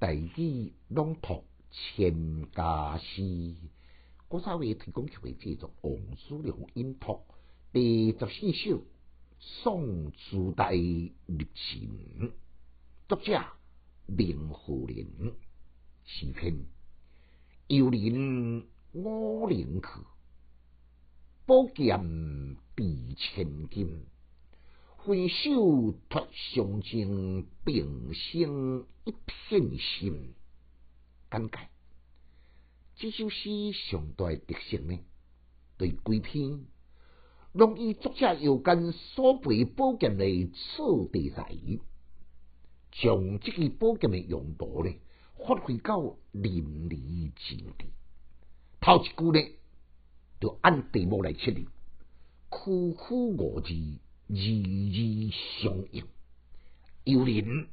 大义朗读千家诗，我稍微提供给位制作王叔良音读第十四首《宋朱代历程》，作者明和林，诗篇游人五陵去，宝剑比千金。分手托相情，并生一片心。感慨，这首诗上大特色呢，对规篇，容易作者有关所背宝剑的次题材，将这个宝剑的用途呢，发挥到淋漓尽致。头一句呢，就按题目来设立，苦苦五字。字字相应，有人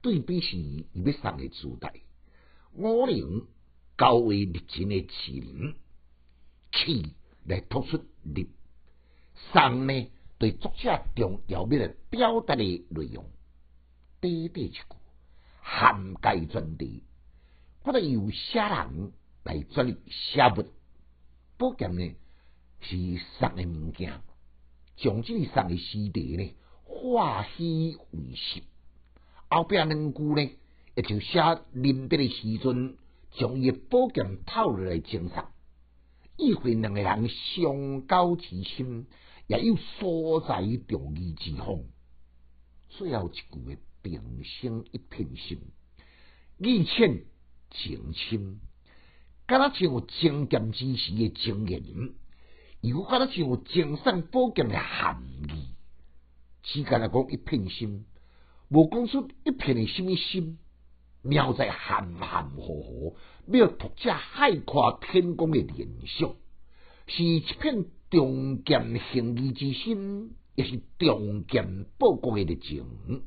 对比是伊要送的主题，五陵高为历程的词人，气来突出力，送呢对作者重要的表达的内容，短短一句涵盖全题，或者由写人来转入写物，不见呢是送的物件。将这个送的诗题呢，化虚为实。后壁两句呢，也就写临别的时阵，将伊诶宝剑透落来赠送，意会两个人相交之心，也有所在重义之风。最后一句的平生一片心，意浅情深，敢若像精剑之时诶经验。有法得像精神宝剑的含义，只间来讲一片心，无讲出一片的什么心，妙在含含糊糊，要读者海阔天空的联想，是一片重剑行义之心，也是重剑报国的热情。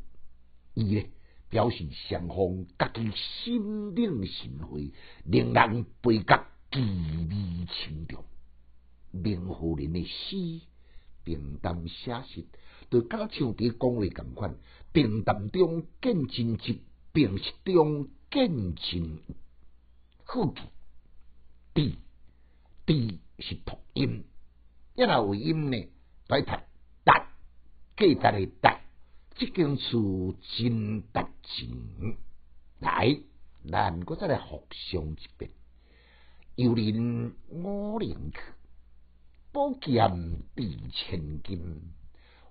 伊咧表示双方家己心领神会，令人倍觉记忆深重。明湖人的诗，平淡写实，就甲像伫讲话共款。平淡中见真迹，平实中见真好记。地地是？读音，一若有音呢，来读达，记达的达，即件事真达真。来，咱搁再来复诵一遍。游人五陵去。宝剑比千金，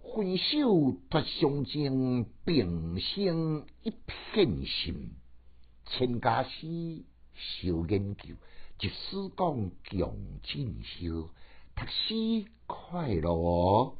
分手脱相情，并生一片心。千家诗少研究，一史讲强进修，读书快乐。